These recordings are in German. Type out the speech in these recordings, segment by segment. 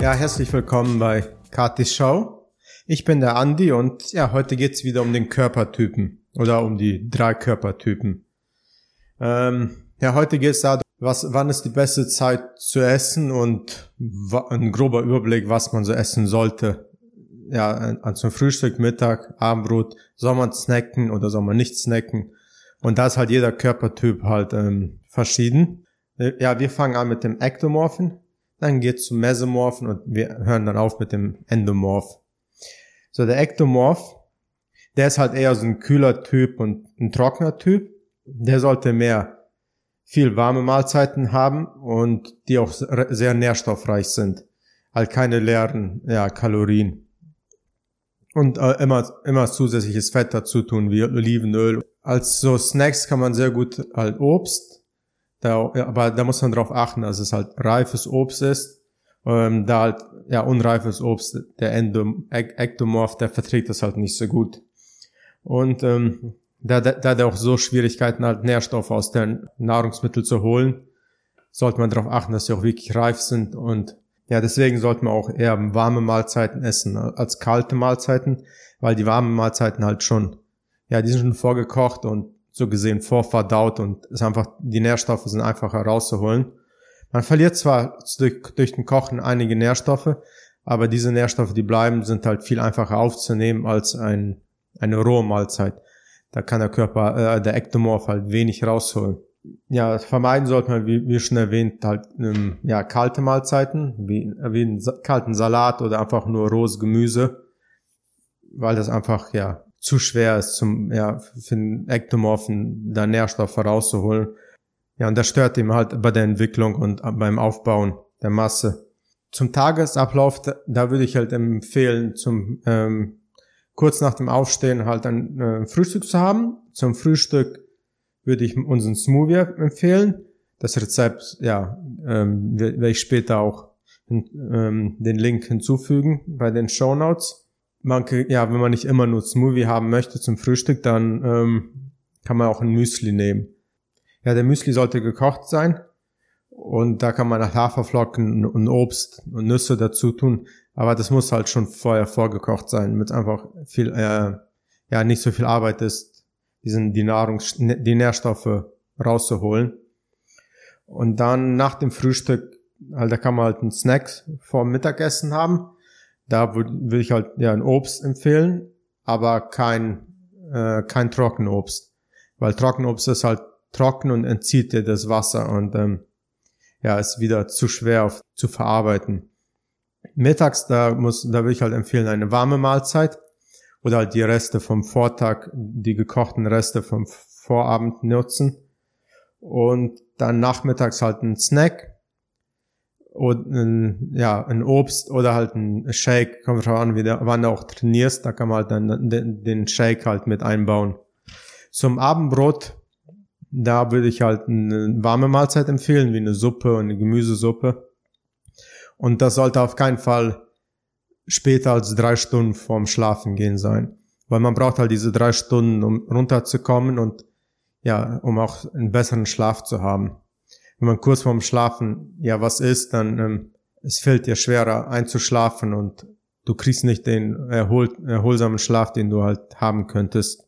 Ja, herzlich willkommen bei Katis Show. Ich bin der Andi und ja, heute geht's wieder um den Körpertypen oder um die drei Körpertypen. Ähm, ja, heute geht's darum, was, wann ist die beste Zeit zu essen und ein grober Überblick, was man so essen sollte. Ja, zum Frühstück, Mittag, Abendbrot, soll man snacken oder soll man nicht snacken? Und da ist halt jeder Körpertyp halt ähm, verschieden. Ja, wir fangen an mit dem Ektomorphen, dann geht's zum Mesomorphen und wir hören dann auf mit dem Endomorph. So, der Ektomorph, der ist halt eher so ein kühler Typ und ein trockener Typ. Der sollte mehr viel warme Mahlzeiten haben und die auch sehr nährstoffreich sind. Halt keine leeren ja, Kalorien. Und äh, immer, immer zusätzliches Fett dazu tun, wie Olivenöl. Als so Snacks kann man sehr gut halt Obst da, aber da muss man drauf achten, dass es halt reifes Obst ist. Ähm, da halt, ja, unreifes Obst, der Endom Ektomorph, der verträgt das halt nicht so gut. Und ähm, da, da, da hat er auch so Schwierigkeiten, halt Nährstoffe aus den Nahrungsmitteln zu holen, sollte man darauf achten, dass sie auch wirklich reif sind. Und ja, deswegen sollte man auch eher warme Mahlzeiten essen als kalte Mahlzeiten, weil die warmen Mahlzeiten halt schon, ja, die sind schon vorgekocht und so gesehen vorverdaut und ist einfach, die Nährstoffe sind einfacher rauszuholen. Man verliert zwar durch, durch den Kochen einige Nährstoffe, aber diese Nährstoffe, die bleiben, sind halt viel einfacher aufzunehmen als ein, eine rohe Mahlzeit. Da kann der Körper, äh, der Ektomorph halt wenig rausholen. Ja, vermeiden sollte man, wie, wie schon erwähnt, halt ähm, ja, kalte Mahlzeiten, wie, wie einen kalten Salat oder einfach nur rohes Gemüse, weil das einfach ja zu schwer ist, zum, ja, für den Ektomorphen da Nährstoffe rauszuholen. Ja, und das stört ihm halt bei der Entwicklung und beim Aufbauen der Masse. Zum Tagesablauf, da, würde ich halt empfehlen, zum ähm, kurz nach dem Aufstehen halt ein äh, Frühstück zu haben. Zum Frühstück würde ich unseren Smoothie empfehlen. Das Rezept, ja, ähm, werde ich später auch ähm, den Link hinzufügen bei den Show Notes man, ja, wenn man nicht immer nur Smoothie haben möchte zum Frühstück, dann ähm, kann man auch ein Müsli nehmen. Ja, der Müsli sollte gekocht sein und da kann man Haferflocken und Obst und Nüsse dazu tun, aber das muss halt schon vorher vorgekocht sein, damit einfach viel, äh, ja, nicht so viel Arbeit ist, diesen, die Nahrung, die Nährstoffe rauszuholen. Und dann nach dem Frühstück, halt, da kann man halt einen Snack vor Mittagessen haben da würde ich halt ja ein Obst empfehlen, aber kein, äh, kein Trockenobst. Weil Trockenobst ist halt trocken und entzieht dir das Wasser und ähm, ja, ist wieder zu schwer auf, zu verarbeiten. Mittags, da muss, da würde ich halt empfehlen, eine warme Mahlzeit oder halt die Reste vom Vortag, die gekochten Reste vom Vorabend nutzen. Und dann nachmittags halt ein Snack, oder ein, ja, ein Obst oder halt ein Shake, kommt drauf an, wie der, wann du auch trainierst, da kann man halt dann den, den Shake halt mit einbauen. Zum Abendbrot, da würde ich halt eine warme Mahlzeit empfehlen, wie eine Suppe, eine Gemüsesuppe. Und das sollte auf keinen Fall später als drei Stunden vorm Schlafen gehen sein. Weil man braucht halt diese drei Stunden, um runterzukommen und ja, um auch einen besseren Schlaf zu haben wenn man kurz vorm Schlafen ja was isst, dann ähm, es fällt dir schwerer einzuschlafen und du kriegst nicht den erhol erholsamen Schlaf, den du halt haben könntest.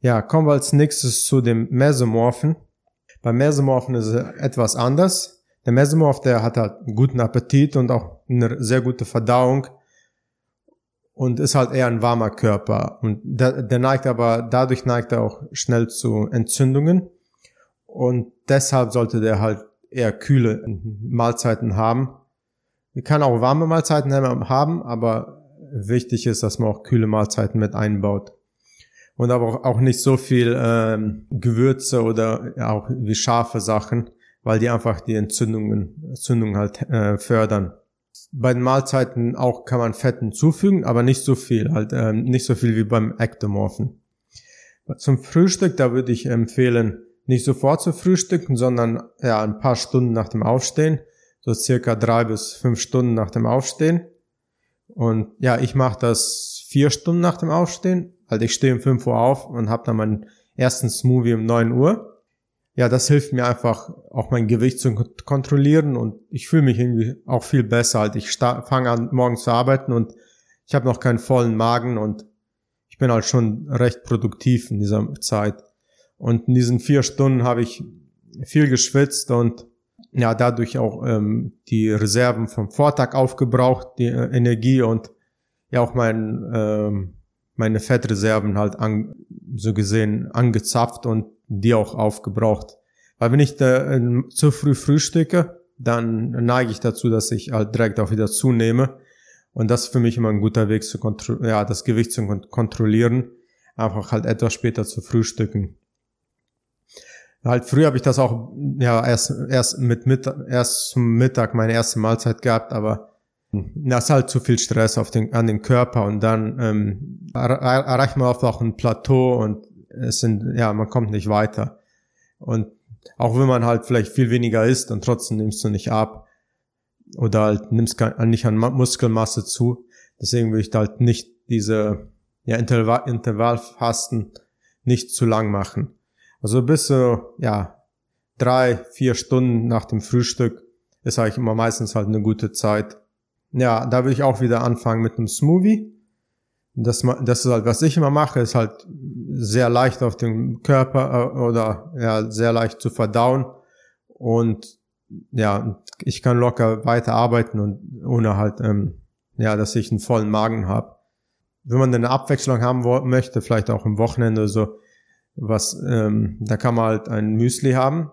Ja, kommen wir als nächstes zu dem Mesomorphen. Beim Mesomorphen ist es etwas anders. Der Mesomorph, der hat halt einen guten Appetit und auch eine sehr gute Verdauung und ist halt eher ein warmer Körper. Und der, der neigt aber, dadurch neigt er auch schnell zu Entzündungen. Und deshalb sollte der halt eher kühle Mahlzeiten haben. Man kann auch warme Mahlzeiten haben, aber wichtig ist, dass man auch kühle Mahlzeiten mit einbaut. Und aber auch nicht so viel ähm, Gewürze oder auch wie scharfe Sachen, weil die einfach die Entzündungen, Entzündungen halt äh, fördern. Bei den Mahlzeiten auch kann man Fett hinzufügen, aber nicht so viel, halt ähm, nicht so viel wie beim Ektomorphen. Zum Frühstück, da würde ich empfehlen, nicht sofort zu frühstücken, sondern ja ein paar Stunden nach dem Aufstehen, so circa drei bis fünf Stunden nach dem Aufstehen. Und ja, ich mache das vier Stunden nach dem Aufstehen. Also ich stehe um fünf Uhr auf und habe dann meinen ersten Smoothie um neun Uhr. Ja, das hilft mir einfach auch mein Gewicht zu kontrollieren und ich fühle mich irgendwie auch viel besser. Halt. Ich fange an, morgen zu arbeiten und ich habe noch keinen vollen Magen und ich bin halt schon recht produktiv in dieser Zeit. Und in diesen vier Stunden habe ich viel geschwitzt und ja, dadurch auch ähm, die Reserven vom Vortag aufgebraucht, die äh, Energie und ja auch mein, ähm, meine Fettreserven halt an, so gesehen angezapft und die auch aufgebraucht. Weil wenn ich da, äh, zu früh frühstücke, dann neige ich dazu, dass ich halt direkt auch wieder zunehme. Und das ist für mich immer ein guter Weg, zu ja, das Gewicht zu kontrollieren. Einfach halt etwas später zu frühstücken. Halt früher habe ich das auch ja erst erst mit Mittag, erst zum Mittag meine erste Mahlzeit gehabt, aber das ist halt zu viel Stress auf den, an den Körper und dann ähm, erreicht man oft auch ein Plateau und es sind, ja, man kommt nicht weiter. Und auch wenn man halt vielleicht viel weniger isst und trotzdem nimmst du nicht ab oder halt nimmst nicht an Muskelmasse zu. Deswegen würde ich halt nicht diese ja, Intervall, Intervallfasten nicht zu lang machen. Also bis so, ja, drei, vier Stunden nach dem Frühstück ist eigentlich immer meistens halt eine gute Zeit. Ja, da will ich auch wieder anfangen mit einem Smoothie. Das, das ist halt, was ich immer mache, ist halt sehr leicht auf dem Körper äh, oder ja, sehr leicht zu verdauen. Und ja, ich kann locker weiter arbeiten und ohne halt, ähm, ja, dass ich einen vollen Magen habe. Wenn man eine Abwechslung haben möchte, vielleicht auch am Wochenende so, was, ähm, da kann man halt ein Müsli haben.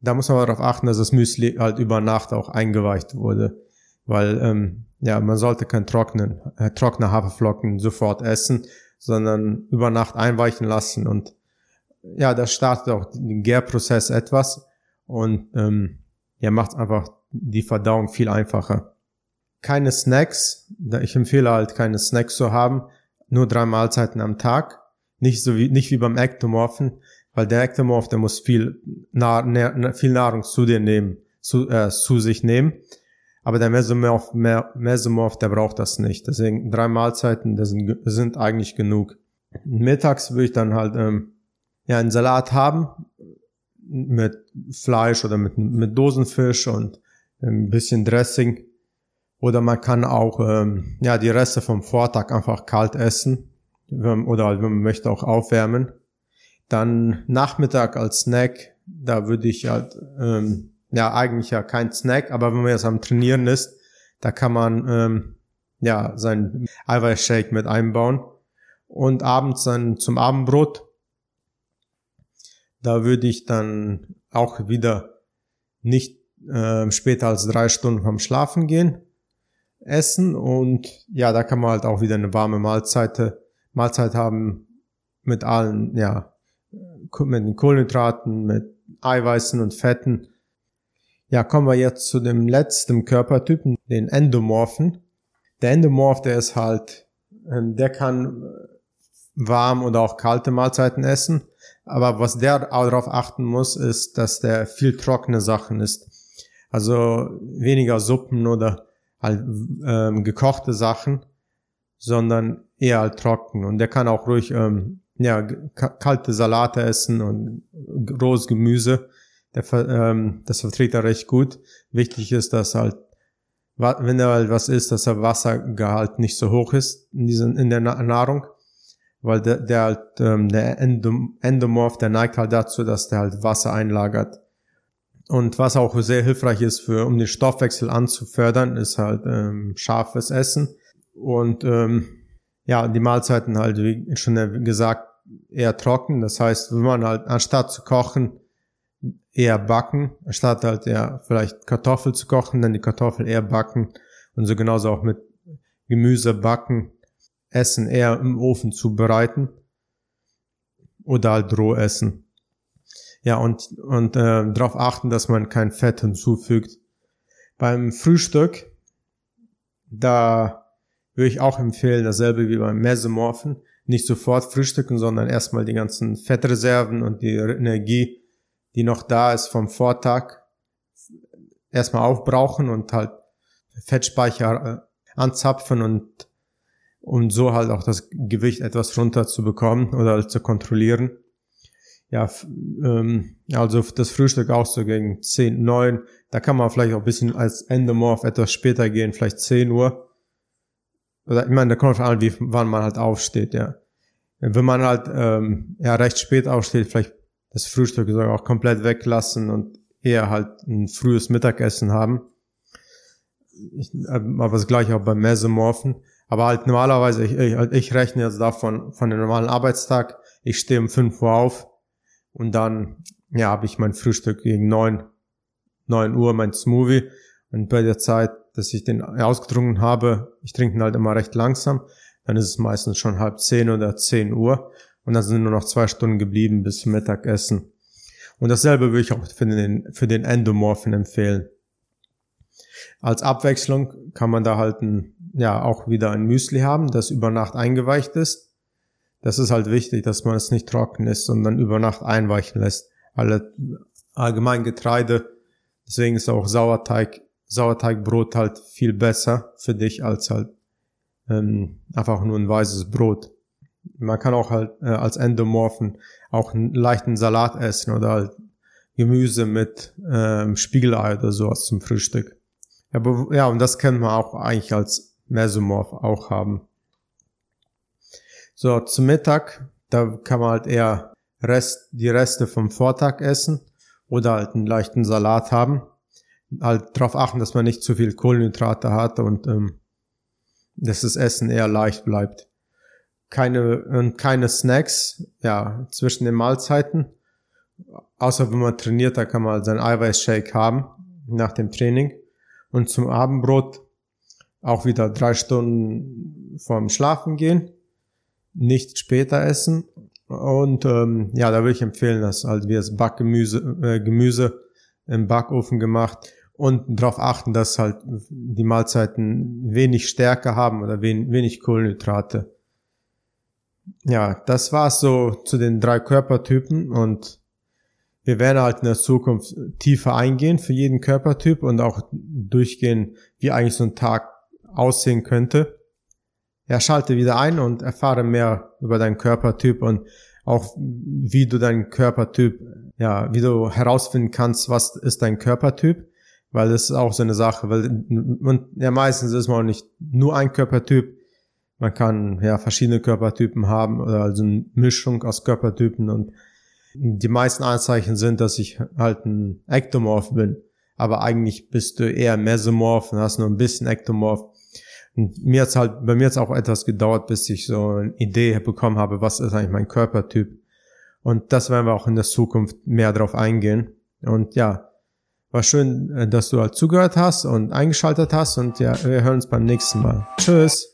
Da muss man aber darauf achten, dass das Müsli halt über Nacht auch eingeweicht wurde. Weil ähm, ja, man sollte kein trockenen, äh, trockene Haferflocken sofort essen, sondern über Nacht einweichen lassen. Und ja, das startet auch den Gärprozess etwas. Und ähm, ja, macht einfach die Verdauung viel einfacher. Keine Snacks, ich empfehle halt keine Snacks zu haben, nur drei Mahlzeiten am Tag, nicht so wie nicht wie beim Ektomorphen, weil der Ektomorph, der muss viel, Nahr, viel Nahrung zu dir nehmen, zu, äh, zu sich nehmen aber der Mesomorph, Mesomorph, der braucht das nicht. Deswegen drei Mahlzeiten, das sind, sind eigentlich genug. Mittags würde ich dann halt ähm, ja einen Salat haben mit Fleisch oder mit, mit Dosenfisch und ein bisschen Dressing. Oder man kann auch ähm, ja die Reste vom Vortag einfach kalt essen oder halt, wenn man möchte auch aufwärmen. Dann Nachmittag als Snack, da würde ich halt ähm, ja eigentlich ja kein Snack, aber wenn man jetzt am Trainieren ist, da kann man ähm, ja sein Eiweißshake mit einbauen und abends dann zum Abendbrot. Da würde ich dann auch wieder nicht äh, später als drei Stunden vom Schlafen gehen essen und ja, da kann man halt auch wieder eine warme Mahlzeit, Mahlzeit haben mit allen, ja, mit den Kohlenhydraten, mit Eiweißen und Fetten ja, kommen wir jetzt zu dem letzten Körpertypen, den Endomorphen. Der Endomorph, der ist halt, ähm, der kann warm oder auch kalte Mahlzeiten essen. Aber was der auch darauf achten muss, ist, dass der viel trockene Sachen isst. Also weniger Suppen oder halt ähm, gekochte Sachen, sondern eher halt trocken. Und der kann auch ruhig ähm, ja, kalte Salate essen und rohes Gemüse der, ähm, das verträgt er recht gut. Wichtig ist, dass halt, wenn er halt was isst, dass der Wassergehalt nicht so hoch ist in, diesen, in der Nahrung, weil der, der halt, ähm, der Endom Endomorph, der neigt halt dazu, dass der halt Wasser einlagert. Und was auch sehr hilfreich ist, für, um den Stoffwechsel anzufördern, ist halt ähm, scharfes Essen. Und ähm, ja, die Mahlzeiten halt, wie schon gesagt, eher trocken. Das heißt, wenn man halt anstatt zu kochen, eher backen, statt halt ja vielleicht Kartoffel zu kochen, dann die Kartoffel eher backen und so genauso auch mit Gemüse backen, Essen eher im Ofen zubereiten oder halt roh essen. Ja, und, und äh, darauf achten, dass man kein Fett hinzufügt. Beim Frühstück, da würde ich auch empfehlen, dasselbe wie beim Mesomorphen, nicht sofort frühstücken, sondern erstmal die ganzen Fettreserven und die Energie die noch da ist vom Vortag, erstmal aufbrauchen und halt Fettspeicher äh, anzapfen und um so halt auch das Gewicht etwas runter zu bekommen oder halt zu kontrollieren. ja, ähm, also das Frühstück auch so gegen 10, 9. Da kann man vielleicht auch ein bisschen als Endomorph etwas später gehen, vielleicht 10 Uhr. Oder ich meine, da kommt an, wie wann man halt aufsteht, ja. Wenn man halt ähm, ja recht spät aufsteht, vielleicht das Frühstück sogar auch komplett weglassen und eher halt ein frühes Mittagessen haben. Ich, äh, aber das gleiche auch beim Mesomorphen. Aber halt normalerweise, ich, ich, ich rechne jetzt davon von dem normalen Arbeitstag. Ich stehe um 5 Uhr auf und dann ja habe ich mein Frühstück gegen 9, 9 Uhr, mein Smoothie. Und bei der Zeit, dass ich den ausgetrunken habe, ich trinke ihn halt immer recht langsam, dann ist es meistens schon halb 10 oder 10 Uhr. Und dann sind nur noch zwei Stunden geblieben bis Mittagessen. Und dasselbe würde ich auch für den, für den Endomorphen empfehlen. Als Abwechslung kann man da halt ein, ja, auch wieder ein Müsli haben, das über Nacht eingeweicht ist. Das ist halt wichtig, dass man es nicht trocken ist, sondern über Nacht einweichen lässt. Alle allgemein Getreide, deswegen ist auch Sauerteig, Sauerteigbrot halt viel besser für dich als halt ähm, einfach nur ein weißes Brot. Man kann auch halt äh, als Endomorphen auch einen leichten Salat essen oder halt Gemüse mit ähm, Spiegelei oder sowas zum Frühstück. Aber, ja, und das können wir auch eigentlich als Mesomorph auch haben. So, zum Mittag, da kann man halt eher Rest, die Reste vom Vortag essen oder halt einen leichten Salat haben. Halt darauf achten, dass man nicht zu viel Kohlenhydrate hat und ähm, dass das Essen eher leicht bleibt keine, und keine Snacks, ja, zwischen den Mahlzeiten. Außer wenn man trainiert, da kann man halt seinen Eiweißshake haben nach dem Training. Und zum Abendbrot auch wieder drei Stunden vorm Schlafen gehen. Nicht später essen. Und ähm, ja, da würde ich empfehlen, dass halt wir das Backgemüse äh, Gemüse im Backofen gemacht und darauf achten, dass halt die Mahlzeiten wenig Stärke haben oder wenig Kohlenhydrate ja, das war's so zu den drei Körpertypen und wir werden halt in der Zukunft tiefer eingehen für jeden Körpertyp und auch durchgehen, wie eigentlich so ein Tag aussehen könnte. Ja, schalte wieder ein und erfahre mehr über deinen Körpertyp und auch wie du deinen Körpertyp, ja, wie du herausfinden kannst, was ist dein Körpertyp, weil das ist auch so eine Sache, weil und ja meistens ist man auch nicht nur ein Körpertyp, man kann ja verschiedene Körpertypen haben oder also eine Mischung aus Körpertypen und die meisten Anzeichen sind, dass ich halt ein Ektomorph bin. Aber eigentlich bist du eher Mesomorph und hast nur ein bisschen Ektomorph. Und mir hat's halt, bei mir hat's auch etwas gedauert, bis ich so eine Idee bekommen habe, was ist eigentlich mein Körpertyp. Und das werden wir auch in der Zukunft mehr drauf eingehen. Und ja, war schön, dass du halt zugehört hast und eingeschaltet hast. Und ja, wir hören uns beim nächsten Mal. Tschüss.